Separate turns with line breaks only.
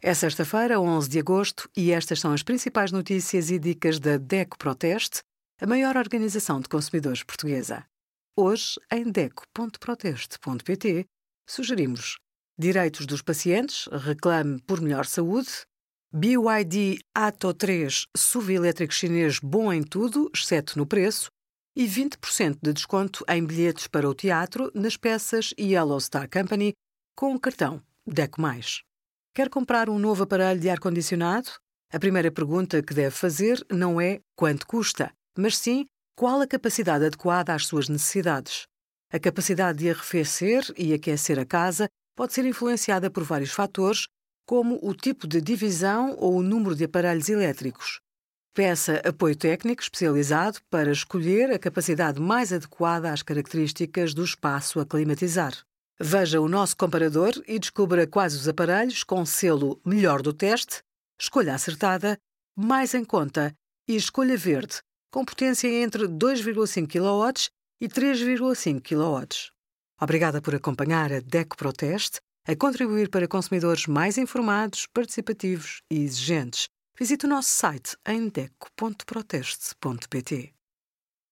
É sexta-feira, 11 de agosto, e estas são as principais notícias e dicas da DECO Proteste, a maior organização de consumidores portuguesa. Hoje, em DECO.proteste.pt, sugerimos direitos dos pacientes, reclame por melhor saúde, BYD Atto 3 SUV elétrico chinês bom em tudo, exceto no preço, e 20% de desconto em bilhetes para o teatro nas peças Yellow Star Company com o cartão DECO+. Quer comprar um novo aparelho de ar-condicionado? A primeira pergunta que deve fazer não é quanto custa, mas sim qual a capacidade adequada às suas necessidades. A capacidade de arrefecer e aquecer a casa pode ser influenciada por vários fatores, como o tipo de divisão ou o número de aparelhos elétricos. Peça apoio técnico especializado para escolher a capacidade mais adequada às características do espaço a climatizar. Veja o nosso comparador e descubra quais os aparelhos com selo melhor do teste, escolha acertada, mais em conta e escolha verde, com potência entre 2,5 kW e 3,5 kW. Obrigada por acompanhar a DECO Proteste a contribuir para consumidores mais informados, participativos e exigentes. Visite o nosso site em deco.proteste.pt.